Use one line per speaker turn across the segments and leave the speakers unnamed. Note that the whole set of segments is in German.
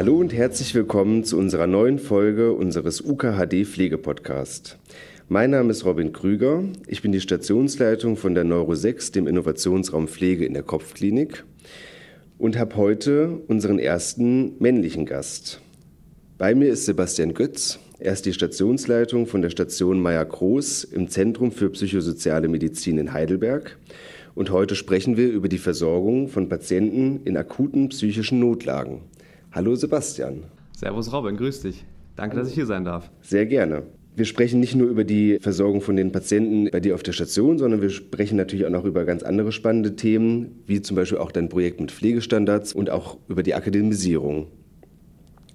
Hallo und herzlich willkommen zu unserer neuen Folge unseres UKHD Pflegepodcast. Mein Name ist Robin Krüger. Ich bin die Stationsleitung von der Neuro 6, dem Innovationsraum Pflege in der Kopfklinik und habe heute unseren ersten männlichen Gast. Bei mir ist Sebastian Götz. Er ist die Stationsleitung von der Station Meier Groß im Zentrum für psychosoziale Medizin in Heidelberg. Und heute sprechen wir über die Versorgung von Patienten in akuten psychischen Notlagen. Hallo Sebastian.
Servus Robin, grüß dich. Danke, Hallo. dass ich hier sein darf.
Sehr gerne. Wir sprechen nicht nur über die Versorgung von den Patienten bei dir auf der Station, sondern wir sprechen natürlich auch noch über ganz andere spannende Themen, wie zum Beispiel auch dein Projekt mit Pflegestandards und auch über die Akademisierung.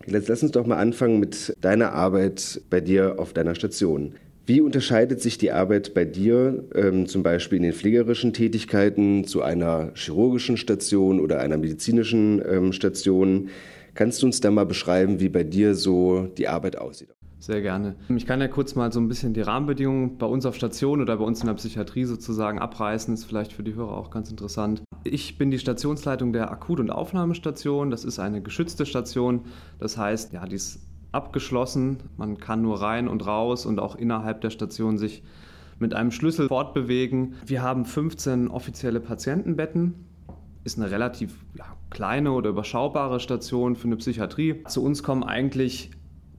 Jetzt lass uns doch mal anfangen mit deiner Arbeit bei dir auf deiner Station. Wie unterscheidet sich die Arbeit bei dir ähm, zum Beispiel in den pflegerischen Tätigkeiten zu einer chirurgischen Station oder einer medizinischen ähm, Station? Kannst du uns da mal beschreiben, wie bei dir so die Arbeit aussieht?
Sehr gerne. Ich kann ja kurz mal so ein bisschen die Rahmenbedingungen bei uns auf Station oder bei uns in der Psychiatrie sozusagen abreißen. Ist vielleicht für die Hörer auch ganz interessant. Ich bin die Stationsleitung der Akut- und Aufnahmestation. Das ist eine geschützte Station. Das heißt, ja, die ist abgeschlossen. Man kann nur rein und raus und auch innerhalb der Station sich mit einem Schlüssel fortbewegen. Wir haben 15 offizielle Patientenbetten. Ist eine relativ ja, kleine oder überschaubare Station für eine Psychiatrie. Zu uns kommen eigentlich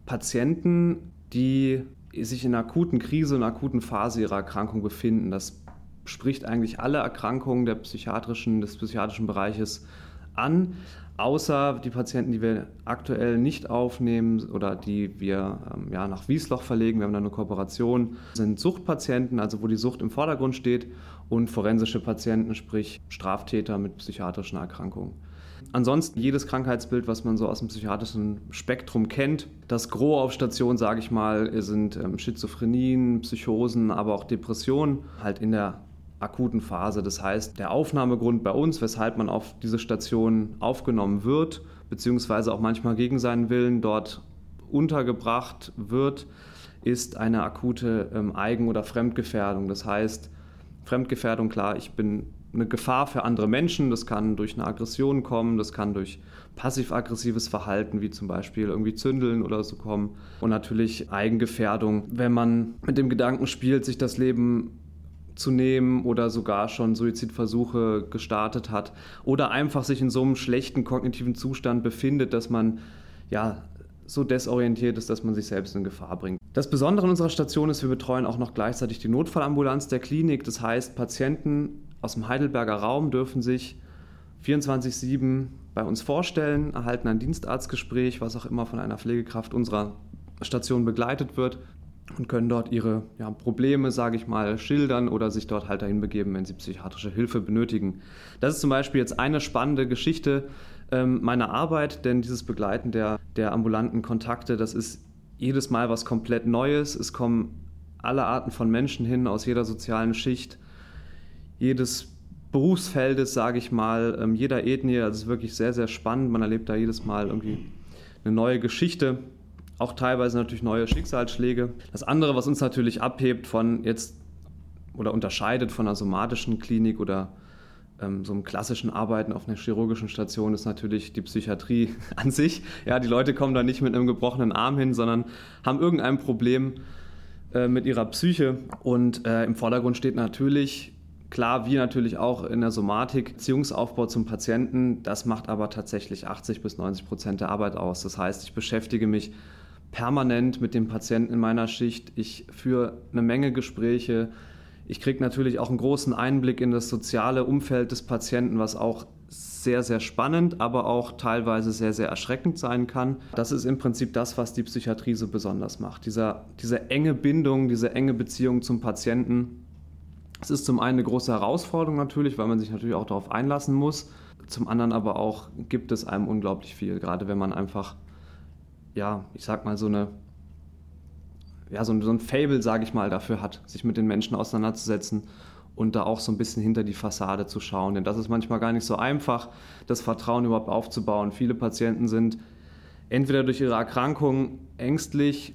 Patienten, die sich in einer akuten Krise, in einer akuten Phase ihrer Erkrankung befinden. Das spricht eigentlich alle Erkrankungen der psychiatrischen, des psychiatrischen Bereiches an, außer die Patienten, die wir aktuell nicht aufnehmen oder die wir ähm, ja, nach Wiesloch verlegen. Wir haben da eine Kooperation, sind Suchtpatienten, also wo die Sucht im Vordergrund steht, und forensische Patienten, sprich Straftäter mit psychiatrischen Erkrankungen. Ansonsten jedes Krankheitsbild, was man so aus dem psychiatrischen Spektrum kennt. Das Gros auf Station, sage ich mal, sind ähm, Schizophrenien, Psychosen, aber auch Depressionen, halt in der akuten Phase. Das heißt, der Aufnahmegrund bei uns, weshalb man auf diese Station aufgenommen wird, beziehungsweise auch manchmal gegen seinen Willen dort untergebracht wird, ist eine akute ähm, Eigen- oder Fremdgefährdung. Das heißt, Fremdgefährdung, klar, ich bin eine Gefahr für andere Menschen. Das kann durch eine Aggression kommen, das kann durch passiv-aggressives Verhalten, wie zum Beispiel irgendwie Zündeln oder so kommen. Und natürlich Eigengefährdung, wenn man mit dem Gedanken spielt, sich das Leben zu nehmen oder sogar schon Suizidversuche gestartet hat oder einfach sich in so einem schlechten kognitiven Zustand befindet, dass man ja so desorientiert ist, dass man sich selbst in Gefahr bringt. Das Besondere an unserer Station ist, wir betreuen auch noch gleichzeitig die Notfallambulanz der Klinik. Das heißt, Patienten aus dem Heidelberger Raum dürfen sich 24-7 bei uns vorstellen, erhalten ein Dienstarztgespräch, was auch immer von einer Pflegekraft unserer Station begleitet wird und können dort ihre ja, Probleme, sage ich mal, schildern oder sich dort halt dahin begeben, wenn sie psychiatrische Hilfe benötigen. Das ist zum Beispiel jetzt eine spannende Geschichte ähm, meiner Arbeit, denn dieses Begleiten der, der ambulanten Kontakte, das ist jedes Mal was komplett Neues. Es kommen alle Arten von Menschen hin, aus jeder sozialen Schicht, jedes Berufsfeldes, sage ich mal, ähm, jeder Ethnie. Das ist wirklich sehr, sehr spannend. Man erlebt da jedes Mal irgendwie eine neue Geschichte auch teilweise natürlich neue Schicksalsschläge. Das andere, was uns natürlich abhebt von jetzt oder unterscheidet von einer somatischen Klinik oder so einem klassischen Arbeiten auf einer chirurgischen Station, ist natürlich die Psychiatrie an sich. Ja, die Leute kommen da nicht mit einem gebrochenen Arm hin, sondern haben irgendein Problem äh, mit ihrer Psyche. Und äh, im Vordergrund steht natürlich Klar, wie natürlich auch in der Somatik, Beziehungsaufbau zum Patienten, das macht aber tatsächlich 80 bis 90 Prozent der Arbeit aus. Das heißt, ich beschäftige mich permanent mit dem Patienten in meiner Schicht. Ich führe eine Menge Gespräche. Ich kriege natürlich auch einen großen Einblick in das soziale Umfeld des Patienten, was auch sehr, sehr spannend, aber auch teilweise sehr, sehr erschreckend sein kann. Das ist im Prinzip das, was die Psychiatrie so besonders macht. Dieser, diese enge Bindung, diese enge Beziehung zum Patienten. Es ist zum einen eine große Herausforderung natürlich, weil man sich natürlich auch darauf einlassen muss. Zum anderen aber auch gibt es einem unglaublich viel, gerade wenn man einfach ja, ich sag mal, so eine, ja, so ein, so ein Fable, sage ich mal, dafür hat, sich mit den Menschen auseinanderzusetzen und da auch so ein bisschen hinter die Fassade zu schauen. Denn das ist manchmal gar nicht so einfach, das Vertrauen überhaupt aufzubauen. Viele Patienten sind entweder durch ihre Erkrankung ängstlich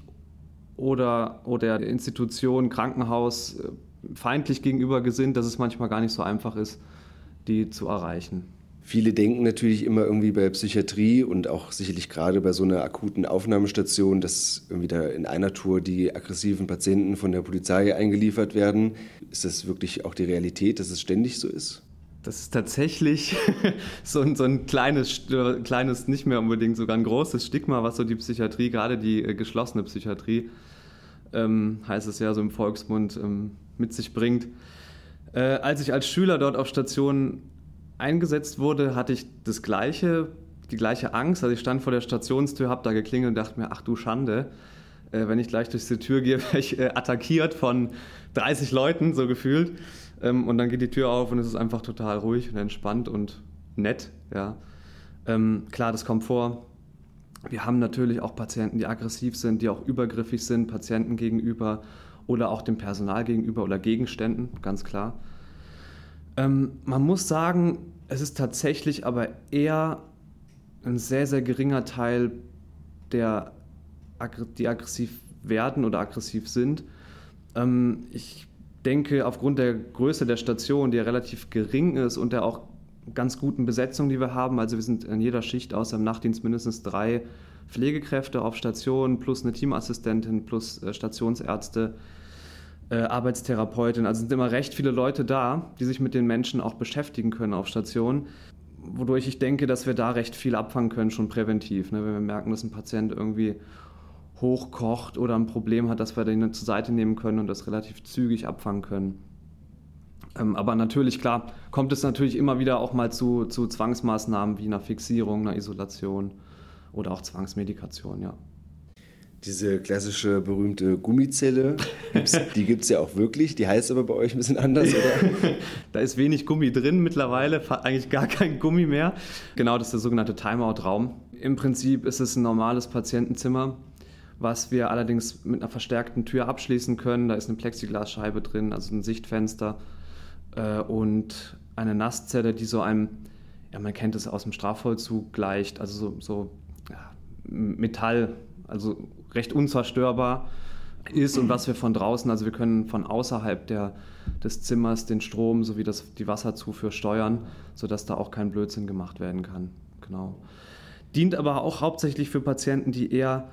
oder, oder der Institution, Krankenhaus äh, feindlich gegenüber gesinnt, dass es manchmal gar nicht so einfach ist, die zu erreichen.
Viele denken natürlich immer irgendwie bei Psychiatrie und auch sicherlich gerade bei so einer akuten Aufnahmestation, dass irgendwie da in einer Tour die aggressiven Patienten von der Polizei eingeliefert werden. Ist das wirklich auch die Realität, dass es ständig so ist?
Das ist tatsächlich so ein, so ein kleines, kleines, nicht mehr unbedingt sogar ein großes Stigma, was so die Psychiatrie, gerade die äh, geschlossene Psychiatrie, ähm, heißt es ja so im Volksmund, ähm, mit sich bringt. Äh, als ich als Schüler dort auf Station eingesetzt wurde, hatte ich das gleiche, die gleiche Angst. Also ich stand vor der Stationstür, habe da geklingelt und dachte mir, ach du Schande, äh, wenn ich gleich durch die Tür gehe, werde ich äh, attackiert von 30 Leuten, so gefühlt. Ähm, und dann geht die Tür auf und es ist einfach total ruhig und entspannt und nett. Ja. Ähm, klar, das kommt vor. Wir haben natürlich auch Patienten, die aggressiv sind, die auch übergriffig sind, Patienten gegenüber oder auch dem Personal gegenüber oder Gegenständen, ganz klar. Ähm, man muss sagen, es ist tatsächlich aber eher ein sehr, sehr geringer Teil, der, die aggressiv werden oder aggressiv sind. Ähm, ich denke, aufgrund der Größe der Station, die ja relativ gering ist und der auch ganz guten Besetzung, die wir haben, also wir sind in jeder Schicht außer im Nachtdienst mindestens drei Pflegekräfte auf Station plus eine Teamassistentin plus äh, Stationsärzte äh, Arbeitstherapeutin. Also sind immer recht viele Leute da, die sich mit den Menschen auch beschäftigen können auf Station. Wodurch ich denke, dass wir da recht viel abfangen können, schon präventiv. Ne? Wenn wir merken, dass ein Patient irgendwie hochkocht oder ein Problem hat, dass wir den zur Seite nehmen können und das relativ zügig abfangen können. Ähm, aber natürlich, klar, kommt es natürlich immer wieder auch mal zu, zu Zwangsmaßnahmen wie einer Fixierung, einer Isolation oder auch Zwangsmedikation, ja.
Diese klassische berühmte Gummizelle, die gibt es ja auch wirklich. Die heißt aber bei euch ein bisschen anders, oder?
da ist wenig Gummi drin mittlerweile, eigentlich gar kein Gummi mehr. Genau, das ist der sogenannte Timeout-Raum. Im Prinzip ist es ein normales Patientenzimmer, was wir allerdings mit einer verstärkten Tür abschließen können. Da ist eine Plexiglasscheibe drin, also ein Sichtfenster äh, und eine Nasszelle, die so einem, ja, man kennt es aus dem Strafvollzug gleicht, also so, so ja, Metall, also recht unzerstörbar ist und was wir von draußen, also wir können von außerhalb der, des Zimmers den Strom sowie das, die Wasserzufuhr steuern, sodass da auch kein Blödsinn gemacht werden kann. Genau. Dient aber auch hauptsächlich für Patienten, die eher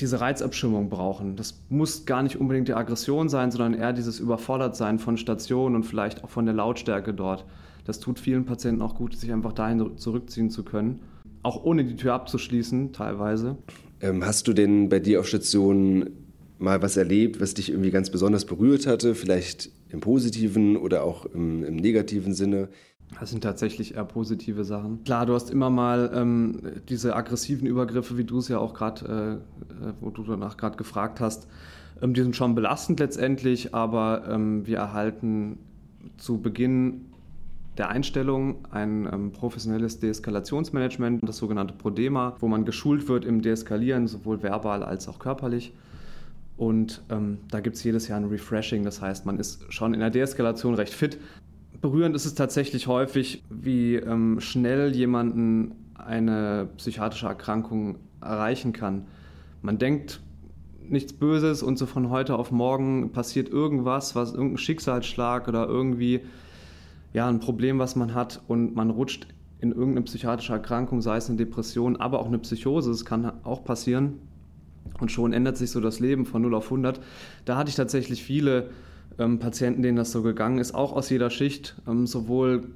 diese Reizabschirmung brauchen. Das muss gar nicht unbedingt die Aggression sein, sondern eher dieses Überfordertsein von Stationen und vielleicht auch von der Lautstärke dort. Das tut vielen Patienten auch gut, sich einfach dahin zurückziehen zu können. Auch ohne die Tür abzuschließen, teilweise.
Ähm, hast du denn bei dir auf Station mal was erlebt, was dich irgendwie ganz besonders berührt hatte? Vielleicht im positiven oder auch im, im negativen Sinne?
Das sind tatsächlich eher positive Sachen. Klar, du hast immer mal ähm, diese aggressiven Übergriffe, wie du es ja auch gerade, äh, äh, wo du danach gerade gefragt hast, ähm, die sind schon belastend letztendlich, aber ähm, wir erhalten zu Beginn der Einstellung ein ähm, professionelles Deeskalationsmanagement, das sogenannte Prodema, wo man geschult wird im Deeskalieren, sowohl verbal als auch körperlich. Und ähm, da gibt es jedes Jahr ein Refreshing, das heißt, man ist schon in der Deeskalation recht fit. Berührend ist es tatsächlich häufig, wie ähm, schnell jemanden eine psychiatrische Erkrankung erreichen kann. Man denkt nichts Böses und so von heute auf morgen passiert irgendwas, was irgendein Schicksalsschlag oder irgendwie ja, ein Problem, was man hat und man rutscht in irgendeine psychiatrische Erkrankung, sei es eine Depression, aber auch eine Psychose, das kann auch passieren. Und schon ändert sich so das Leben von 0 auf 100. Da hatte ich tatsächlich viele ähm, Patienten, denen das so gegangen ist, auch aus jeder Schicht, ähm, sowohl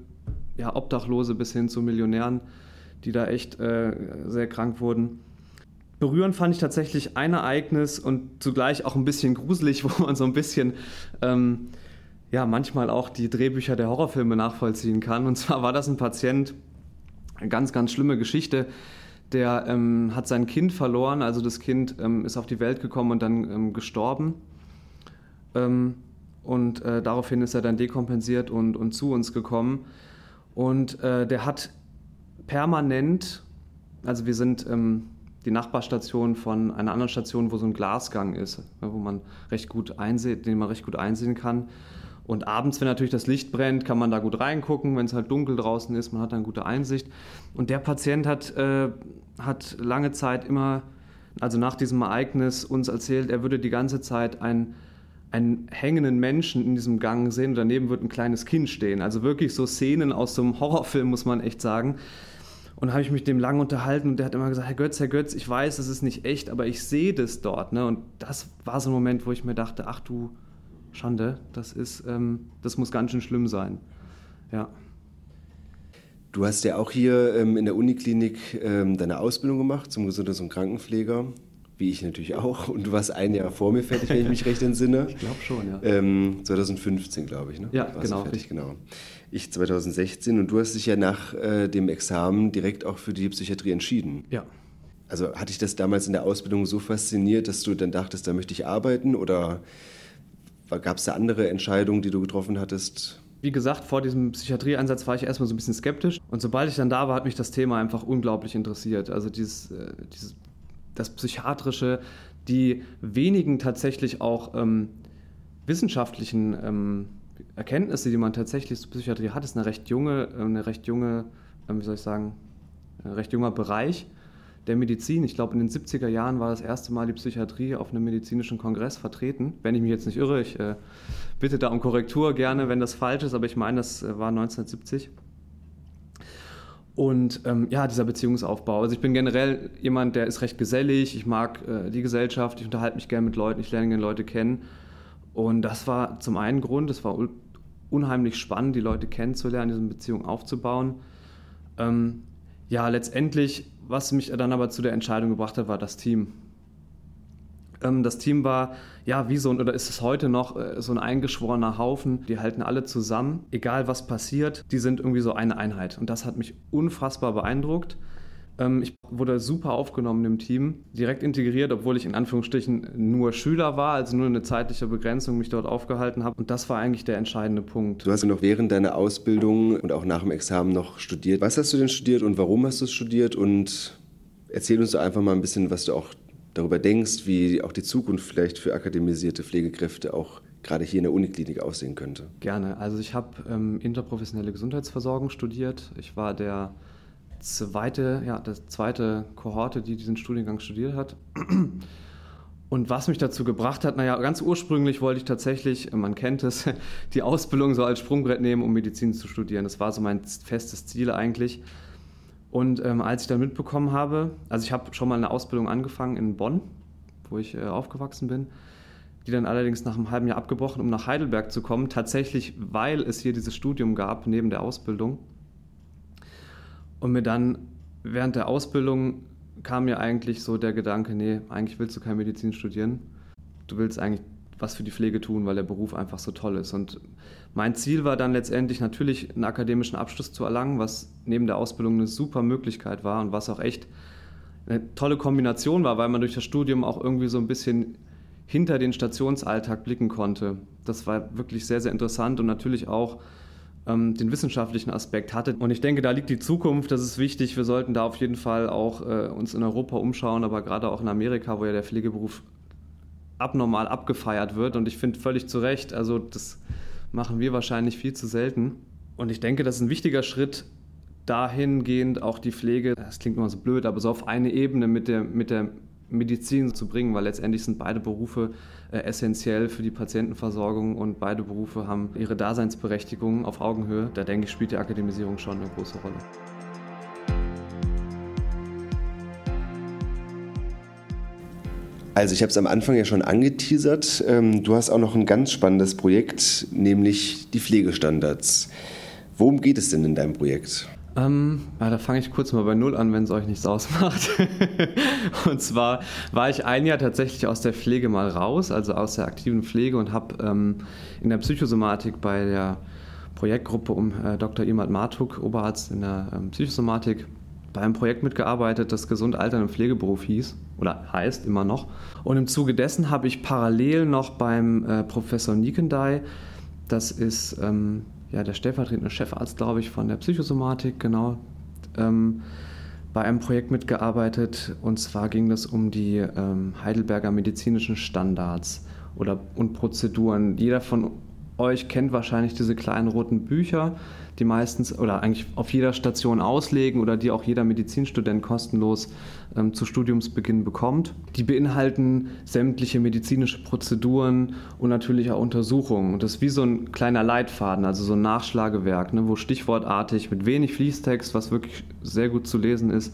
ja, Obdachlose bis hin zu Millionären, die da echt äh, sehr krank wurden. Berührend fand ich tatsächlich ein Ereignis und zugleich auch ein bisschen gruselig, wo man so ein bisschen ähm, ja, manchmal auch die Drehbücher der Horrorfilme nachvollziehen kann. Und zwar war das ein Patient, eine ganz, ganz schlimme Geschichte, der ähm, hat sein Kind verloren, also das Kind ähm, ist auf die Welt gekommen und dann ähm, gestorben. Ähm, und äh, daraufhin ist er dann dekompensiert und, und zu uns gekommen. Und äh, der hat permanent, also wir sind ähm, die Nachbarstation von einer anderen Station, wo so ein Glasgang ist, wo man recht gut einsehen, den man recht gut einsehen kann. Und abends, wenn natürlich das Licht brennt, kann man da gut reingucken, wenn es halt dunkel draußen ist, man hat dann gute Einsicht. Und der Patient hat, äh, hat lange Zeit immer, also nach diesem Ereignis, uns erzählt, er würde die ganze Zeit ein, einen hängenden Menschen in diesem Gang sehen und daneben wird ein kleines Kind stehen. Also wirklich so Szenen aus so einem Horrorfilm, muss man echt sagen. Und habe ich mich dem lang unterhalten und der hat immer gesagt, Herr Götz, Herr Götz, ich weiß, es ist nicht echt, aber ich sehe das dort. Ne? Und das war so ein Moment, wo ich mir dachte, ach du Schande, das ist, ähm, das muss ganz schön schlimm sein. Ja.
Du hast ja auch hier ähm, in der Uniklinik ähm, deine Ausbildung gemacht zum Gesundheits- und Krankenpfleger wie ich natürlich auch. Und du warst ein Jahr vor mir fertig, wenn ich mich recht entsinne.
Ich glaube schon, ja.
Ähm, 2015, glaube ich, ne?
Ja, warst genau.
Fertig, genau. Ich 2016 und du hast dich ja nach äh, dem Examen direkt auch für die Psychiatrie entschieden.
Ja.
Also hat dich das damals in der Ausbildung so fasziniert, dass du dann dachtest, da möchte ich arbeiten oder gab es da andere Entscheidungen, die du getroffen hattest?
Wie gesagt, vor diesem Psychiatrieeinsatz war ich erstmal so ein bisschen skeptisch. Und sobald ich dann da war, hat mich das Thema einfach unglaublich interessiert. Also dieses, äh, dieses das Psychiatrische, die wenigen tatsächlich auch ähm, wissenschaftlichen ähm, Erkenntnisse, die man tatsächlich zur Psychiatrie hat, ist eine recht junge, äh, eine recht junge, äh, wie soll ich sagen, ein recht junger Bereich der Medizin. Ich glaube, in den 70er Jahren war das erste Mal die Psychiatrie auf einem medizinischen Kongress vertreten. Wenn ich mich jetzt nicht irre, ich äh, bitte da um Korrektur gerne, wenn das falsch ist, aber ich meine, das äh, war 1970. Und ähm, ja, dieser Beziehungsaufbau. Also ich bin generell jemand, der ist recht gesellig, ich mag äh, die Gesellschaft, ich unterhalte mich gerne mit Leuten, ich lerne gerne Leute kennen. Und das war zum einen Grund, es war unheimlich spannend, die Leute kennenzulernen, diese Beziehung aufzubauen. Ähm, ja, letztendlich, was mich dann aber zu der Entscheidung gebracht hat, war das Team. Ähm, das Team war, ja, wie so ein, oder ist es heute noch, äh, so ein eingeschworener Haufen. Die halten alle zusammen, egal was passiert, die sind irgendwie so eine Einheit. Und das hat mich unfassbar beeindruckt. Ähm, ich wurde super aufgenommen im Team, direkt integriert, obwohl ich in Anführungsstrichen nur Schüler war, also nur eine zeitliche Begrenzung mich dort aufgehalten habe. Und das war eigentlich der entscheidende Punkt.
Du hast ja noch während deiner Ausbildung und auch nach dem Examen noch studiert. Was hast du denn studiert und warum hast du es studiert? Und erzähl uns doch einfach mal ein bisschen, was du auch darüber denkst, wie auch die Zukunft vielleicht für akademisierte Pflegekräfte auch gerade hier in der Uniklinik aussehen könnte.
Gerne. Also ich habe ähm, interprofessionelle Gesundheitsversorgung studiert. Ich war der zweite, ja, der zweite Kohorte, die diesen Studiengang studiert hat. Und was mich dazu gebracht hat, naja, ganz ursprünglich wollte ich tatsächlich, man kennt es, die Ausbildung so als Sprungbrett nehmen, um Medizin zu studieren. Das war so mein festes Ziel eigentlich. Und ähm, als ich dann mitbekommen habe, also ich habe schon mal eine Ausbildung angefangen in Bonn, wo ich äh, aufgewachsen bin, die dann allerdings nach einem halben Jahr abgebrochen, um nach Heidelberg zu kommen, tatsächlich weil es hier dieses Studium gab neben der Ausbildung. Und mir dann während der Ausbildung kam mir eigentlich so der Gedanke, nee, eigentlich willst du keine Medizin studieren. Du willst eigentlich was für die Pflege tun, weil der Beruf einfach so toll ist. Und mein Ziel war dann letztendlich natürlich einen akademischen Abschluss zu erlangen, was neben der Ausbildung eine super Möglichkeit war und was auch echt eine tolle Kombination war, weil man durch das Studium auch irgendwie so ein bisschen hinter den Stationsalltag blicken konnte. Das war wirklich sehr, sehr interessant und natürlich auch ähm, den wissenschaftlichen Aspekt hatte. Und ich denke, da liegt die Zukunft, das ist wichtig. Wir sollten da auf jeden Fall auch äh, uns in Europa umschauen, aber gerade auch in Amerika, wo ja der Pflegeberuf abnormal abgefeiert wird. Und ich finde völlig zu Recht, also das machen wir wahrscheinlich viel zu selten. Und ich denke, das ist ein wichtiger Schritt, dahingehend auch die Pflege, das klingt immer so blöd, aber so auf eine Ebene mit der, mit der Medizin zu bringen, weil letztendlich sind beide Berufe äh, essentiell für die Patientenversorgung und beide Berufe haben ihre Daseinsberechtigung auf Augenhöhe. Da denke ich, spielt die Akademisierung schon eine große Rolle.
Also ich habe es am Anfang ja schon angeteasert. Ähm, du hast auch noch ein ganz spannendes Projekt, nämlich die Pflegestandards. Worum geht es denn in deinem Projekt?
Ähm, da fange ich kurz mal bei Null an, wenn es euch nichts ausmacht. und zwar war ich ein Jahr tatsächlich aus der Pflege mal raus, also aus der aktiven Pflege und habe ähm, in der Psychosomatik bei der Projektgruppe um äh, Dr. Imad Martuk, Oberarzt in der ähm, Psychosomatik, bei einem Projekt mitgearbeitet, das Gesund Altern im Pflegeberuf hieß oder heißt immer noch. Und im Zuge dessen habe ich parallel noch beim äh, Professor Nikendai, das ist ähm, ja, der stellvertretende Chefarzt, glaube ich, von der Psychosomatik, genau, ähm, bei einem Projekt mitgearbeitet. Und zwar ging es um die ähm, Heidelberger medizinischen Standards oder, und Prozeduren. Jeder von euch kennt wahrscheinlich diese kleinen roten Bücher, die meistens oder eigentlich auf jeder Station auslegen oder die auch jeder Medizinstudent kostenlos ähm, zu Studiumsbeginn bekommt. Die beinhalten sämtliche medizinische Prozeduren und natürlich auch Untersuchungen. Und das ist wie so ein kleiner Leitfaden, also so ein Nachschlagewerk, ne, wo stichwortartig mit wenig Fließtext, was wirklich sehr gut zu lesen ist,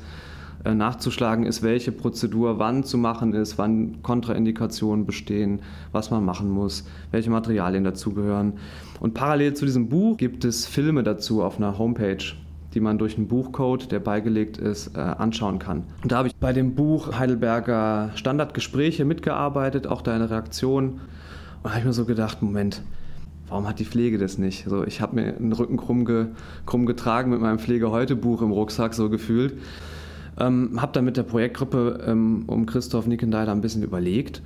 nachzuschlagen ist, welche Prozedur wann zu machen ist, wann Kontraindikationen bestehen, was man machen muss, welche Materialien dazugehören. Und parallel zu diesem Buch gibt es Filme dazu auf einer Homepage die man durch einen Buchcode, der beigelegt ist, äh, anschauen kann. Und da habe ich bei dem Buch Heidelberger Standardgespräche mitgearbeitet, auch deine Reaktion. Und da habe ich mir so gedacht, Moment, warum hat die Pflege das nicht? So, ich habe mir den Rücken krumm, ge, krumm getragen mit meinem Pflege-heute-Buch im Rucksack, so gefühlt. Ähm, habe dann mit der Projektgruppe ähm, um Christoph Nickendeiler ein bisschen überlegt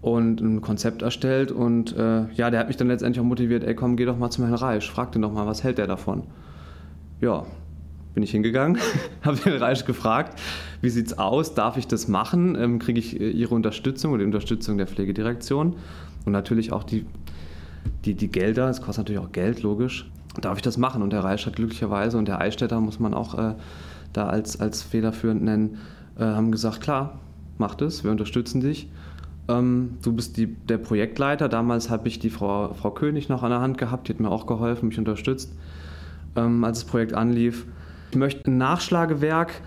und ein Konzept erstellt. Und äh, ja, der hat mich dann letztendlich auch motiviert, ey komm, geh doch mal zum Herrn Reisch, frag den doch mal, was hält der davon? Ja, bin ich hingegangen, habe den Reisch gefragt, wie sieht es aus, darf ich das machen, ähm, kriege ich äh, Ihre Unterstützung oder die Unterstützung der Pflegedirektion und natürlich auch die, die, die Gelder, es kostet natürlich auch Geld, logisch, darf ich das machen? Und der Reisch hat glücklicherweise und der Eichstätter muss man auch äh, da als, als federführend nennen, äh, haben gesagt, klar, mach das, wir unterstützen dich. Ähm, du bist die, der Projektleiter. Damals habe ich die Frau, Frau König noch an der Hand gehabt, die hat mir auch geholfen, mich unterstützt, ähm, als das Projekt anlief. Ich möchte ein Nachschlagewerk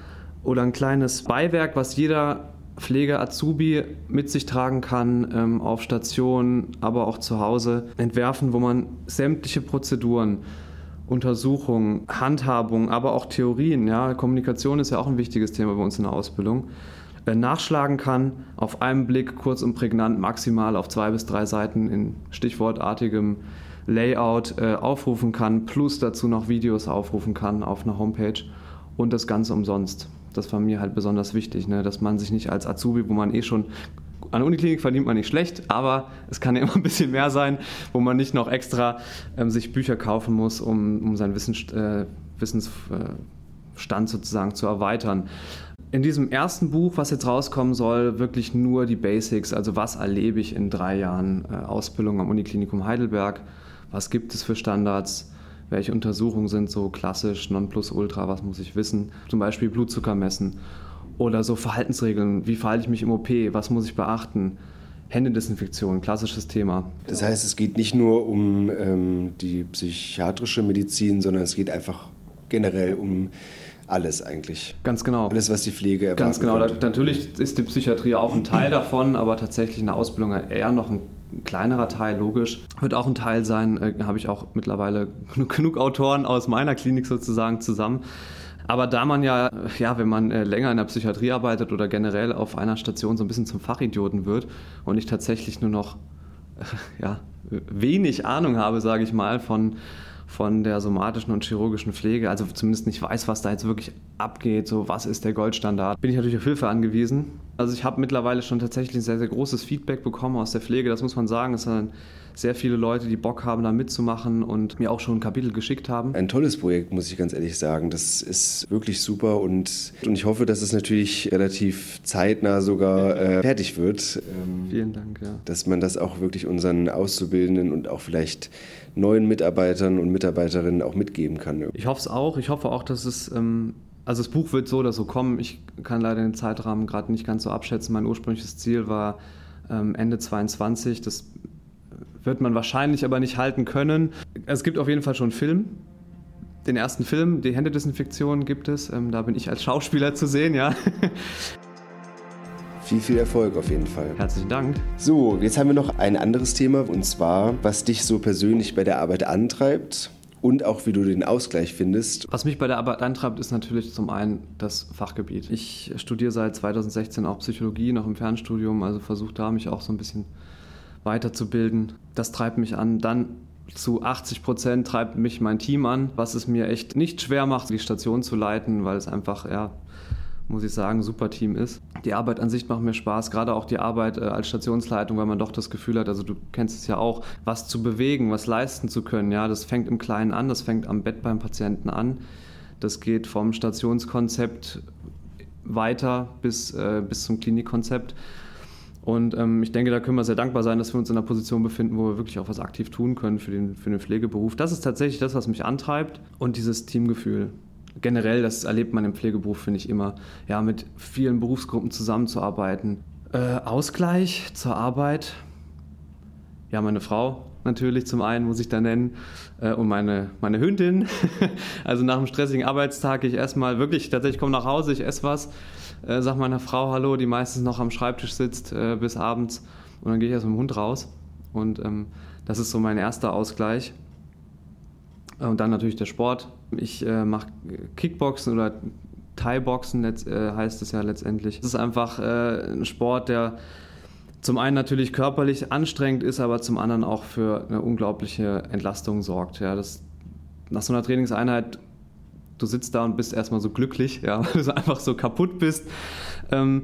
oder ein kleines Beiwerk, was jeder Pflege Azubi mit sich tragen kann, ähm, auf Station, aber auch zu Hause entwerfen, wo man sämtliche Prozeduren Untersuchungen, Handhabung, aber auch Theorien. Ja, Kommunikation ist ja auch ein wichtiges Thema bei uns in der Ausbildung. Nachschlagen kann, auf einen Blick kurz und prägnant, maximal auf zwei bis drei Seiten in stichwortartigem Layout äh, aufrufen kann, plus dazu noch Videos aufrufen kann auf einer Homepage und das Ganze umsonst. Das war mir halt besonders wichtig, ne? dass man sich nicht als Azubi, wo man eh schon an der Uniklinik verdient man nicht schlecht, aber es kann ja immer ein bisschen mehr sein, wo man nicht noch extra ähm, sich Bücher kaufen muss, um, um seinen Wissen, äh, Wissensstand sozusagen zu erweitern. In diesem ersten Buch, was jetzt rauskommen soll, wirklich nur die Basics, also was erlebe ich in drei Jahren äh, Ausbildung am Uniklinikum Heidelberg, was gibt es für Standards, welche Untersuchungen sind so klassisch, Nonplusultra, was muss ich wissen, zum Beispiel Blutzucker messen oder so Verhaltensregeln, wie verhalte ich mich im OP, was muss ich beachten? Händedesinfektion, klassisches Thema.
Das heißt, es geht nicht nur um ähm, die psychiatrische Medizin, sondern es geht einfach generell um alles eigentlich.
Ganz genau.
Alles, was die Pflege
erwartet. Ganz genau. Da, natürlich ist die Psychiatrie auch ein Teil davon, aber tatsächlich eine Ausbildung eher noch ein kleinerer Teil, logisch. Wird auch ein Teil sein, äh, habe ich auch mittlerweile genug Autoren aus meiner Klinik sozusagen zusammen aber da man ja, ja, wenn man äh, länger in der Psychiatrie arbeitet oder generell auf einer Station so ein bisschen zum Fachidioten wird und ich tatsächlich nur noch ja, wenig Ahnung habe, sage ich mal, von, von der somatischen und chirurgischen Pflege, also zumindest nicht weiß, was da jetzt wirklich abgeht, so was ist der Goldstandard, bin ich natürlich auf Hilfe angewiesen. Also ich habe mittlerweile schon tatsächlich ein sehr, sehr großes Feedback bekommen aus der Pflege, das muss man sagen. Ist ein sehr viele Leute, die Bock haben, da mitzumachen und mir auch schon ein Kapitel geschickt haben.
Ein tolles Projekt, muss ich ganz ehrlich sagen. Das ist wirklich super und, und ich hoffe, dass es natürlich relativ zeitnah sogar äh, fertig wird.
Ähm, Vielen Dank, ja.
Dass man das auch wirklich unseren Auszubildenden und auch vielleicht neuen Mitarbeitern und Mitarbeiterinnen auch mitgeben kann.
Ich hoffe es auch. Ich hoffe auch, dass es ähm, also das Buch wird so oder so kommen. Ich kann leider den Zeitrahmen gerade nicht ganz so abschätzen. Mein ursprüngliches Ziel war ähm, Ende 22. Das wird man wahrscheinlich aber nicht halten können. Es gibt auf jeden Fall schon einen Film. Den ersten Film, die Händedesinfektion gibt es. Ähm, da bin ich als Schauspieler zu sehen, ja.
Viel, viel Erfolg auf jeden Fall.
Herzlichen Dank.
So, jetzt haben wir noch ein anderes Thema und zwar, was dich so persönlich bei der Arbeit antreibt und auch wie du den Ausgleich findest.
Was mich bei der Arbeit antreibt, ist natürlich zum einen das Fachgebiet. Ich studiere seit 2016 auch Psychologie, noch im Fernstudium, also versuche da mich auch so ein bisschen weiterzubilden. Das treibt mich an. Dann zu 80 Prozent treibt mich mein Team an, was es mir echt nicht schwer macht, die Station zu leiten, weil es einfach, ja, muss ich sagen, super Team ist. Die Arbeit an sich macht mir Spaß, gerade auch die Arbeit äh, als Stationsleitung, weil man doch das Gefühl hat, also du kennst es ja auch, was zu bewegen, was leisten zu können. Ja, das fängt im Kleinen an, das fängt am Bett beim Patienten an. Das geht vom Stationskonzept weiter bis, äh, bis zum Klinikkonzept. Und ähm, ich denke, da können wir sehr dankbar sein, dass wir uns in einer Position befinden, wo wir wirklich auch was aktiv tun können für den, für den Pflegeberuf. Das ist tatsächlich das, was mich antreibt und dieses Teamgefühl. Generell, das erlebt man im Pflegeberuf, finde ich immer, ja, mit vielen Berufsgruppen zusammenzuarbeiten. Äh, Ausgleich zur Arbeit. Ja, meine Frau natürlich zum einen, muss ich da nennen, äh, und meine, meine Hündin. also nach einem stressigen Arbeitstag ich erstmal wirklich, tatsächlich komme nach Hause, ich esse was äh, sag meiner Frau Hallo, die meistens noch am Schreibtisch sitzt äh, bis abends und dann gehe ich erst mit dem Hund raus. Und ähm, das ist so mein erster Ausgleich. Und dann natürlich der Sport. Ich äh, mache Kickboxen oder Thai-Boxen äh, heißt es ja letztendlich. Es ist einfach äh, ein Sport, der zum einen natürlich körperlich anstrengend ist, aber zum anderen auch für eine unglaubliche Entlastung sorgt. Ja, das, nach so einer Trainingseinheit du sitzt da und bist erstmal so glücklich, ja, weil du einfach so kaputt bist. Ähm,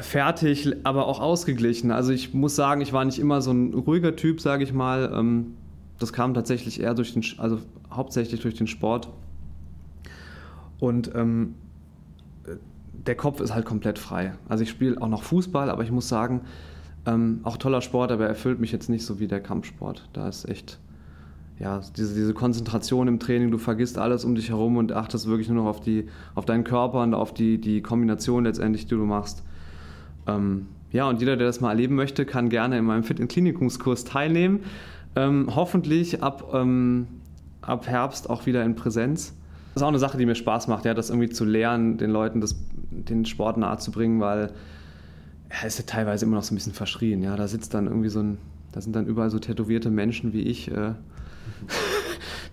fertig, aber auch ausgeglichen. Also ich muss sagen, ich war nicht immer so ein ruhiger Typ, sage ich mal. Ähm, das kam tatsächlich eher durch den, also hauptsächlich durch den Sport. Und ähm, der Kopf ist halt komplett frei. Also ich spiele auch noch Fußball, aber ich muss sagen, ähm, auch toller Sport, aber er erfüllt mich jetzt nicht so wie der Kampfsport. Da ist echt ja, diese, diese Konzentration im Training, du vergisst alles um dich herum und achtest wirklich nur noch auf, die, auf deinen Körper und auf die, die Kombination letztendlich, die du machst. Ähm, ja, und jeder, der das mal erleben möchte, kann gerne in meinem Fit in Klinikumskurs teilnehmen. Ähm, hoffentlich ab, ähm, ab Herbst auch wieder in Präsenz. Das ist auch eine Sache, die mir Spaß macht, ja, das irgendwie zu lernen, den Leuten das, den Sport nahe zu bringen, weil er ist ja teilweise immer noch so ein bisschen verschrien. Ja, da sitzt dann irgendwie so ein, da sind dann überall so tätowierte Menschen wie ich. Äh,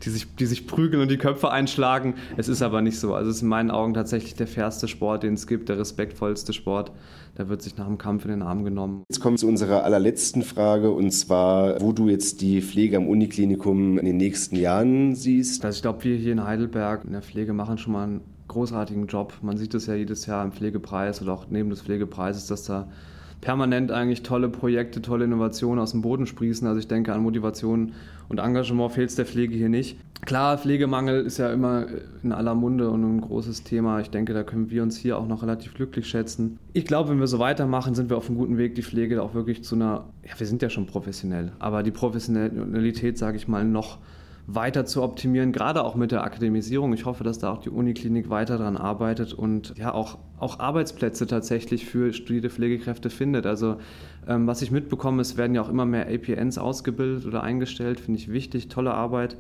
die sich, die sich prügeln und die Köpfe einschlagen. Es ist aber nicht so. Also es ist in meinen Augen tatsächlich der fairste Sport, den es gibt, der respektvollste Sport. Da wird sich nach dem Kampf in den Arm genommen.
Jetzt kommen wir zu unserer allerletzten Frage und zwar, wo du jetzt die Pflege am Uniklinikum in den nächsten Jahren siehst.
Also ich glaube, wir hier in Heidelberg in der Pflege machen schon mal einen großartigen Job. Man sieht es ja jedes Jahr im Pflegepreis oder auch neben des Pflegepreises, dass da permanent eigentlich tolle Projekte, tolle Innovationen aus dem Boden sprießen. Also ich denke, an Motivation und Engagement fehlt es der Pflege hier nicht. Klar, Pflegemangel ist ja immer in aller Munde und ein großes Thema. Ich denke, da können wir uns hier auch noch relativ glücklich schätzen. Ich glaube, wenn wir so weitermachen, sind wir auf einem guten Weg, die Pflege auch wirklich zu einer, ja, wir sind ja schon professionell, aber die Professionalität, sage ich mal, noch weiter zu optimieren, gerade auch mit der Akademisierung. Ich hoffe, dass da auch die Uniklinik weiter daran arbeitet und ja auch, auch Arbeitsplätze tatsächlich für studierte Pflegekräfte findet. Also ähm, was ich mitbekomme, es werden ja auch immer mehr APNs ausgebildet oder eingestellt, finde ich wichtig, tolle Arbeit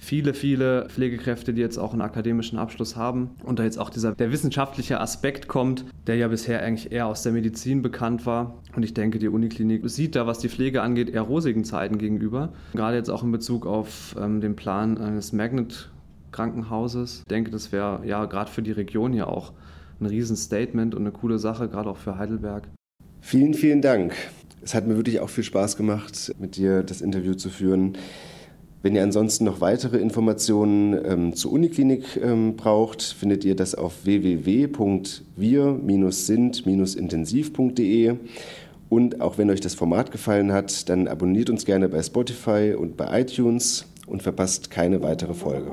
viele, viele Pflegekräfte, die jetzt auch einen akademischen Abschluss haben und da jetzt auch dieser der wissenschaftliche Aspekt kommt, der ja bisher eigentlich eher aus der Medizin bekannt war. Und ich denke, die Uniklinik sieht da, was die Pflege angeht, eher rosigen Zeiten gegenüber. Gerade jetzt auch in Bezug auf ähm, den Plan eines Magnet Krankenhauses. Ich denke, das wäre ja gerade für die Region hier auch ein Riesenstatement und eine coole Sache, gerade auch für Heidelberg.
Vielen, vielen Dank. Es hat mir wirklich auch viel Spaß gemacht, mit dir das Interview zu führen. Wenn ihr ansonsten noch weitere Informationen ähm, zur Uniklinik ähm, braucht, findet ihr das auf www.wir-sind-intensiv.de. Und auch wenn euch das Format gefallen hat, dann abonniert uns gerne bei Spotify und bei iTunes und verpasst keine weitere Folge.